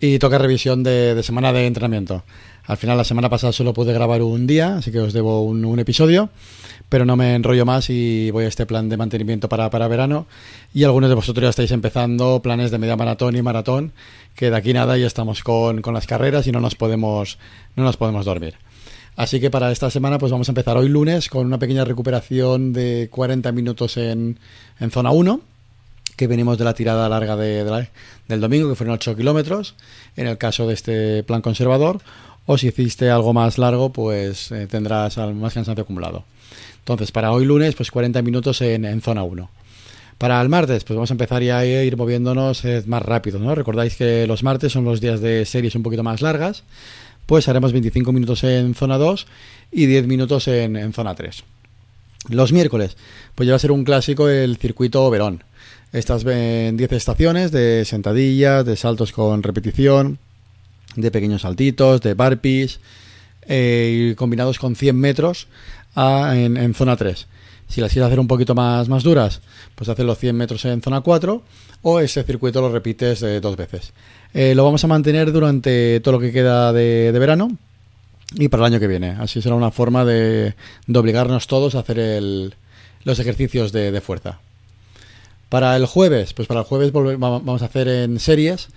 y toca revisión de, semana de entrenamiento. Al final, la semana pasada solo pude grabar un día, así que os debo un, episodio, pero no me enrollo más y voy a este plan de mantenimiento para, verano. Y algunos de vosotros ya estáis empezando planes de media maratón y maratón, que de aquí nada ya estamos con, las carreras y no nos podemos, no nos podemos dormir. Así que para esta semana pues vamos a empezar hoy lunes con una pequeña recuperación de 40 minutos en, en zona 1 que venimos de la tirada larga de, del domingo, que fueron 8 kilómetros, en el caso de este plan conservador, o si hiciste algo más largo, pues eh, tendrás más cansancio acumulado. Entonces, para hoy lunes, pues 40 minutos en, zona 1. Para el martes, pues vamos a empezar ya a ir moviéndonos eh, más rápido, ¿no? Recordáis que los martes son los días de series un poquito más largas, pues haremos 25 minutos en zona 2 y 10 minutos en, en zona 3. Los miércoles, pues ya va a ser un clásico el circuito Verón. Estas ven 10 estaciones de sentadillas, de saltos con repetición, de pequeños saltitos, de burpees, eh, combinados con 100 metros en, zona 3. Si las quieres hacer un poquito más, más duras, pues haces los 100 metros en zona 4 o ese circuito lo repites eh, dos veces. Eh, lo vamos a mantener durante todo lo que queda de, verano y para el año que viene. Así será una forma de, obligarnos todos a hacer los ejercicios de fuerza. Para el jueves, pues para el jueves vamos a hacer en series.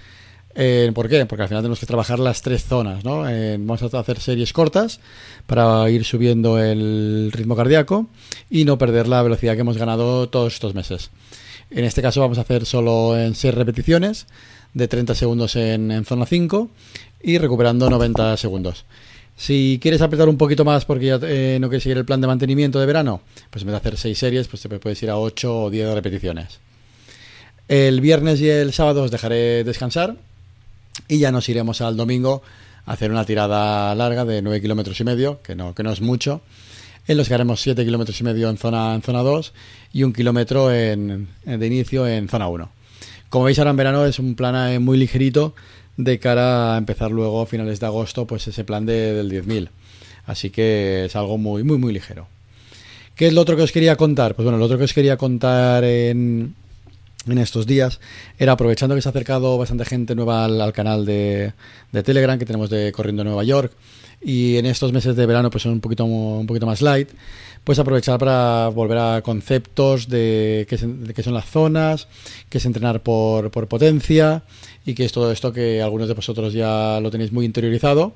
¿Por qué? Porque al final tenemos que trabajar las tres zonas, ¿no? vamos a hacer series cortas para ir subiendo el ritmo cardíaco y no perder la velocidad que hemos ganado todos estos meses. En este caso vamos a hacer solo en 6 repeticiones de 30 segundos en, zona 5 y recuperando 90 segundos. Si quieres apretar un poquito más porque ya eh, no quieres seguir el plan de mantenimiento de verano, pues en vez de hacer 6 series, pues te puedes ir a 8 o 10 repeticiones. El viernes y el sábado os dejaré descansar y ya nos iremos al domingo a hacer una tirada larga de 9 kilómetros y medio, que no, que no es mucho, en los que haremos 7 kilómetros y medio en zona, en zona 2 y un kilómetro en, de inicio en zona 1. Como veis ahora en verano es un plan eh, muy ligerito de cara a empezar luego a finales de agosto, pues ese plan de, del 10.000. Así que es algo muy, muy, muy ligero. ¿Qué es lo otro que os quería contar? Pues bueno, lo otro que os quería contar en, en estos días era aprovechando que se ha acercado bastante gente nueva al, canal de, de, Telegram que tenemos de Corriendo Nueva York y en estos meses de verano pues son un poquito un poquito más light pues aprovechar para volver a conceptos de qué, son las zonas qué es entrenar por, por potencia y que es todo esto que algunos de vosotros ya lo tenéis muy interiorizado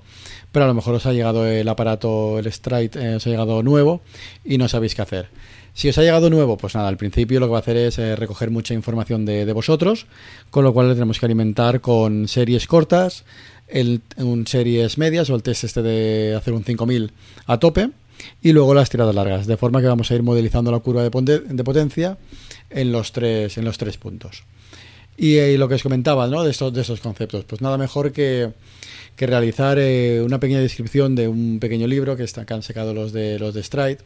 pero a lo mejor os ha llegado el aparato el Stride eh, os ha llegado nuevo y no sabéis qué hacer si os ha llegado nuevo, pues nada, al principio lo que va a hacer es eh, recoger mucha información de, vosotros, con lo cual le tenemos que alimentar con series cortas, un series medias o el test este de hacer un 5000 a tope y luego las tiradas largas, de forma que vamos a ir modelizando la curva de, de potencia en los tres, en los tres puntos. Y, eh, lo que os comentaba ¿no? de, estos, de estos conceptos, pues nada mejor que, que realizar eh, una pequeña descripción de un pequeño libro que, está, que han sacado los de, los de Stride,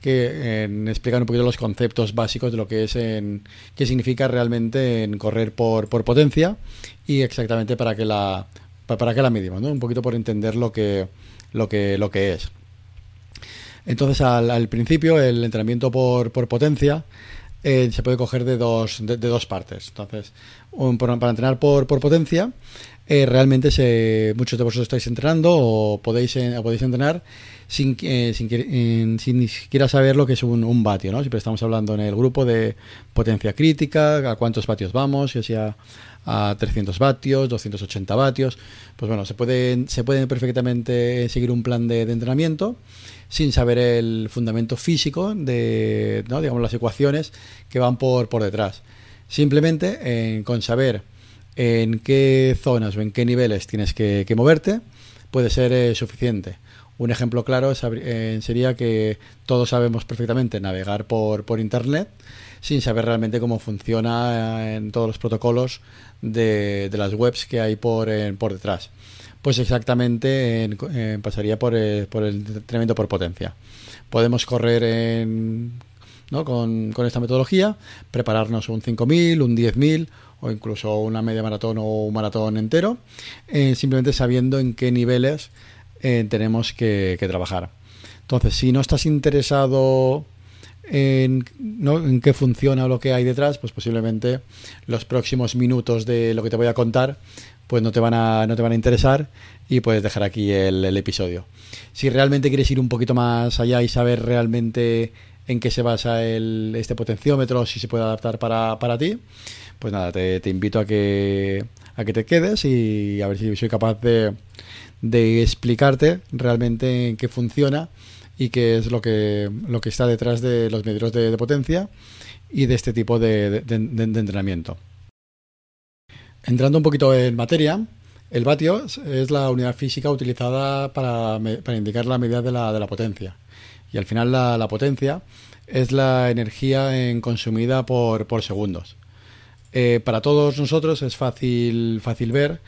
que explican un poquito los conceptos básicos de lo que es en, qué significa realmente en correr por, por potencia y exactamente para qué la para, qué la medimos, ¿no? un poquito por entender lo que lo que lo que es. Entonces al, principio el entrenamiento por, por potencia eh, se puede coger de dos, de, dos partes. Entonces, para entrenar por, por potencia, eh, realmente se, muchos de vosotros estáis entrenando o podéis, eh, podéis entrenar sin, eh, sin, sin, ni siquiera saber lo que es un, un, vatio, ¿no? Siempre estamos hablando en el grupo de potencia crítica, a cuántos vatios vamos, si sea a 300 vatios, 280 vatios. Pues bueno, se puede, se puede perfectamente seguir un plan de, entrenamiento sin saber el fundamento físico de, ¿no? digamos, las ecuaciones que van por, por detrás. Simplemente con saber en qué zonas o en qué niveles tienes que, moverte puede ser eh, suficiente. Un ejemplo claro eh, sería que todos sabemos perfectamente navegar por, Internet sin saber realmente cómo funciona eh, en todos los protocolos de, las webs que hay por, por detrás. Pues exactamente pasaría por, por el entrenamiento por potencia. Podemos correr en ¿no? con, con esta metodología, prepararnos un 5.000, un 10.000 o incluso una media maratón o un maratón entero, eh, simplemente sabiendo en qué niveles eh, tenemos que, trabajar. Entonces, si no estás interesado en, qué funciona o lo que hay detrás, pues posiblemente los próximos minutos de lo que te voy a contar, pues no te van a, no te van a interesar y puedes dejar aquí el, episodio. Si realmente quieres ir un poquito más allá y saber realmente en qué se basa este potenciómetro, si se puede adaptar para, para ti, pues nada, te, invito a que, a que te quedes y a ver si soy capaz de, de explicarte realmente en qué funciona y qué es lo que, lo que está detrás de los medidores de, potencia y de este tipo de, de, entrenamiento. Entrando un poquito en materia, el vatio es la unidad física utilizada para, para indicar la medida de la, la, potencia. Y al final la, potencia es la energía en consumida por, por segundos. Eh, para todos nosotros es fácil, fácil ver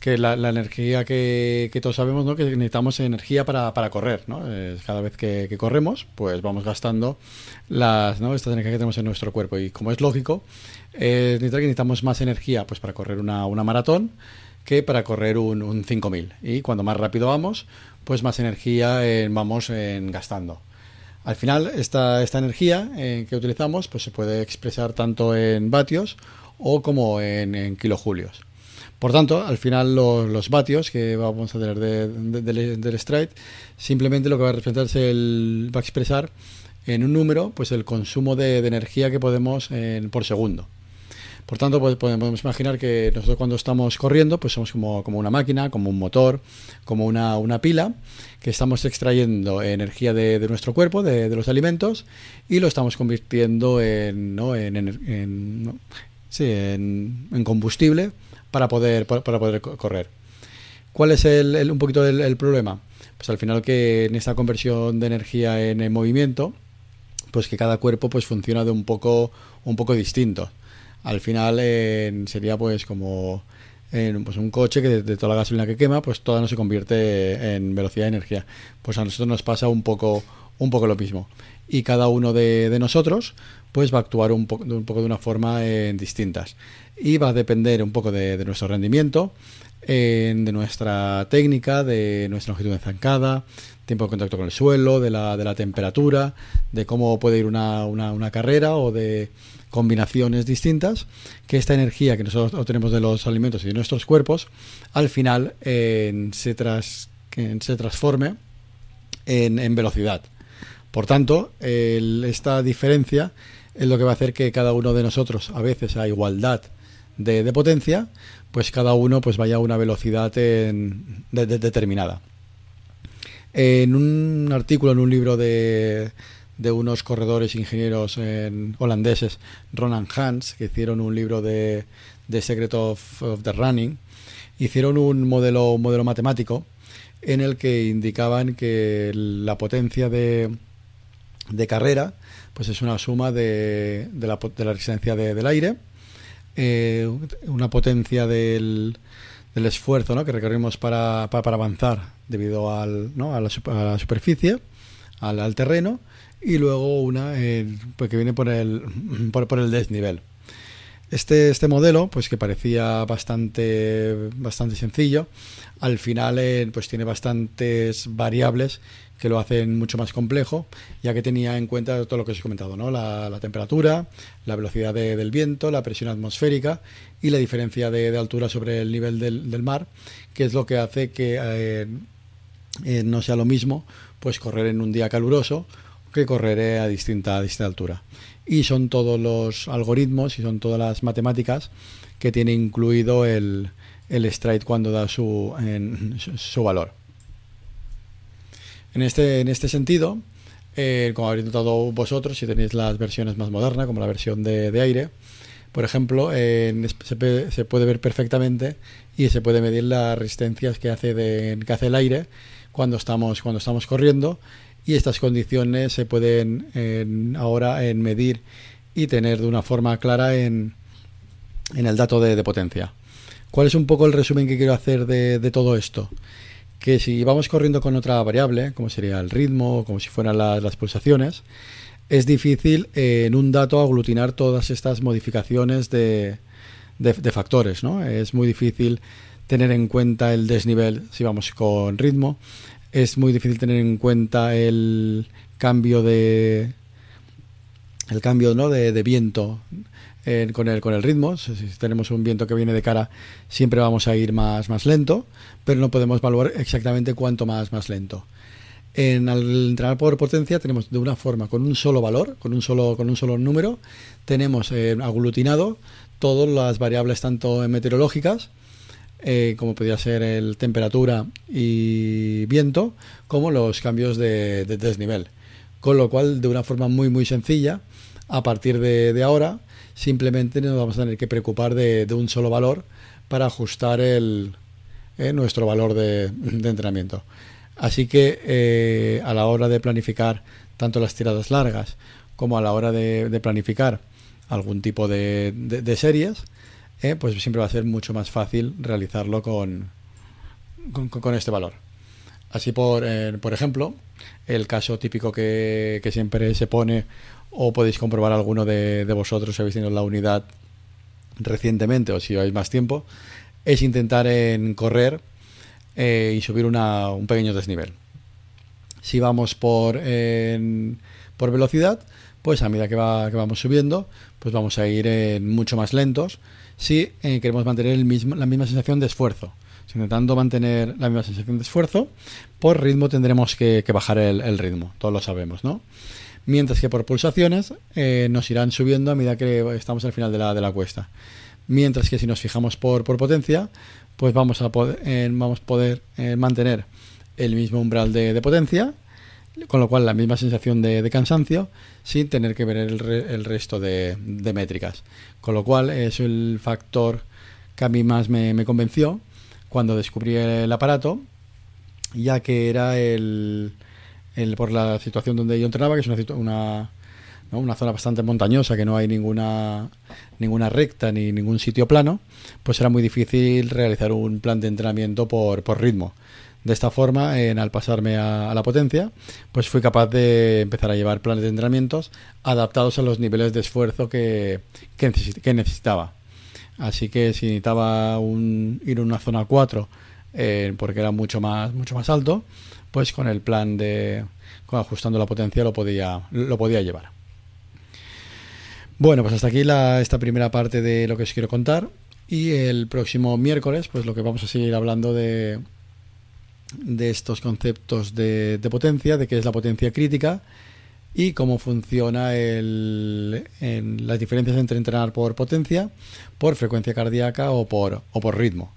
que la, energía que, todos sabemos, ¿no? que necesitamos energía para, para correr. ¿no? cada vez que, corremos, pues vamos gastando las, ¿no? estas energías que tenemos en nuestro cuerpo. Y como es lógico, eh, necesitamos más energía pues, para correr una, una maratón que para correr un, un 5000. Y cuando más rápido vamos, pues más energía eh, vamos gastando. Al final, esta, esta energía que utilizamos pues se puede expresar tanto en vatios o como en, kilojulios. Por tanto, al final los, vatios que vamos a tener del stride, simplemente lo que va a representar es el, va a expresar en un número pues el consumo de, energía que podemos por segundo. Por tanto, pues, podemos imaginar que nosotros cuando estamos corriendo, pues somos como, una máquina, como un motor, como una, pila, que estamos extrayendo energía de, nuestro cuerpo, de, los alimentos, y lo estamos convirtiendo en, ¿no? en, Sí, en, combustible para poder, para, poder correr. ¿Cuál es el, un poquito el, problema? Pues al final que en esta conversión de energía en, movimiento, pues que cada cuerpo pues funciona de un poco, un poco distinto. Al final sería pues como en pues un coche que de, toda la gasolina que quema, pues toda no se convierte en velocidad de energía. Pues a nosotros nos pasa un poco, un poco lo mismo. Y cada uno de, nosotros pues va a actuar un, un poco de una forma eh, distintas. Y va a depender un poco de, nuestro rendimiento, de nuestra técnica, de nuestra longitud de zancada, tiempo de contacto con el suelo, de la, de la temperatura, de cómo puede ir una, una, carrera o de combinaciones distintas, que esta energía que nosotros obtenemos de los alimentos y de nuestros cuerpos, al final se, tras, se transforme en, en velocidad. Por tanto, esta diferencia es lo que va a hacer que cada uno de nosotros, a veces a igualdad de, potencia, pues cada uno pues vaya a una velocidad determinada. En un artículo, en un libro de, unos corredores ingenieros holandeses, Ronan Hans, que hicieron un libro de, Secret of, the Running, hicieron un modelo matemático en el que indicaban que la potencia de, de carrera pues es una suma de, de, la, de la, resistencia del aire, eh, una potencia del, del esfuerzo ¿no? que requerimos para, para, avanzar debido al, ¿no? a, la, a, la, superficie, al, al, terreno, y luego una eh, pues que viene por el, por, por el desnivel. Este, este modelo, pues que parecía bastante, bastante sencillo, al final eh, pues tiene bastantes variables que lo hacen mucho más complejo, ya que tenía en cuenta todo lo que os he comentado, ¿no? la, temperatura, la velocidad del viento, la presión atmosférica y la diferencia de, altura sobre el nivel del, mar, que es lo que hace que eh, eh, no sea lo mismo pues correr en un día caluroso que correr a distinta, a distinta altura. Y son todos los algoritmos y son todas las matemáticas que tiene incluido el, el stride cuando da su, su valor. En este, en este sentido, eh, como habréis notado vosotros, si tenéis las versiones más modernas, como la versión de, aire, por ejemplo, se, puede ver perfectamente y se puede medir las resistencias que hace, de, que hace el aire cuando estamos, cuando estamos corriendo y estas condiciones se pueden ahora en medir y tener de una forma clara en, en el dato de, potencia. ¿Cuál es un poco el resumen que quiero hacer de, de todo esto? que si vamos corriendo con otra variable, como sería el ritmo, como si fueran las, pulsaciones, es difícil en un dato aglutinar todas estas modificaciones de, de, factores, ¿no? Es muy difícil tener en cuenta el desnivel si vamos con ritmo, es muy difícil tener en cuenta el cambio de el cambio ¿no? de, viento con, el, con el ritmo. Si, tenemos un viento que viene de cara, siempre vamos a ir más, más lento, pero no podemos evaluar exactamente cuánto más, más lento. En al entrenar por potencia tenemos de una forma con un solo valor, con un solo, con un solo número, tenemos eh, aglutinado todas las variables tanto meteorológicas, eh, como podría ser el temperatura y viento, como los cambios de, desnivel. Con lo cual, de una forma muy muy sencilla, a partir de, ahora, simplemente nos vamos a tener que preocupar de, un solo valor para ajustar el, eh, nuestro valor de, entrenamiento. Así que eh, a la hora de planificar tanto las tiradas largas como a la hora de planificar algún tipo de, de, series, eh, pues siempre va a ser mucho más fácil realizarlo con, con, este valor. Así por, eh, por ejemplo, el caso típico que, que, siempre se pone, o podéis comprobar alguno de, de vosotros si habéis tenido la unidad recientemente o si lleváis más tiempo, es intentar en correr eh, y subir una, un pequeño desnivel. Si vamos por, por velocidad, pues a medida que, va, que vamos subiendo, pues vamos a ir mucho más lentos si eh, queremos mantener la misma sensación de esfuerzo. Si intentando mantener la misma sensación de esfuerzo, por ritmo tendremos que, bajar el, ritmo, todos lo sabemos, ¿no? Mientras que por pulsaciones eh, nos irán subiendo a medida que estamos al final de la, de la cuesta. Mientras que si nos fijamos por, potencia, pues vamos a poder, eh, vamos poder mantener el mismo umbral de potencia con lo cual la misma sensación de, cansancio sin tener que ver el, resto de, métricas. Con lo cual es el factor que a mí más me, convenció cuando descubrí el aparato, ya que era el, por la situación donde yo entrenaba, que es una, una, una zona bastante montañosa, que no hay ninguna, ninguna recta ni ningún sitio plano, pues era muy difícil realizar un plan de entrenamiento por ritmo. De esta forma, en, al pasarme a, la potencia, pues fui capaz de empezar a llevar planes de entrenamientos adaptados a los niveles de esfuerzo que, que, necesitaba. Así que si necesitaba un, ir a una zona 4 eh, porque era mucho más, mucho más alto, pues con el plan de ajustando la potencia lo podía, lo podía llevar. Bueno, pues hasta aquí la, esta primera parte de lo que os quiero contar. Y el próximo miércoles, pues lo que vamos a seguir hablando de, de estos conceptos de, potencia, de qué es la potencia crítica y cómo funciona el, en las diferencias entre entrenar por potencia, por frecuencia cardíaca o por, o por ritmo.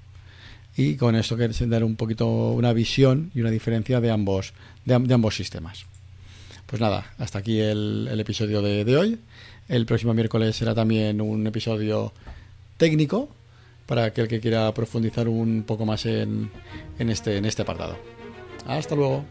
Y con esto quiero dar un poquito una visión y una diferencia de ambos, de, ambos sistemas. Pues nada, hasta aquí el, episodio de, de hoy. El próximo miércoles será también un episodio técnico para aquel que quiera profundizar un poco más en, en, este, en este apartado. Hasta luego.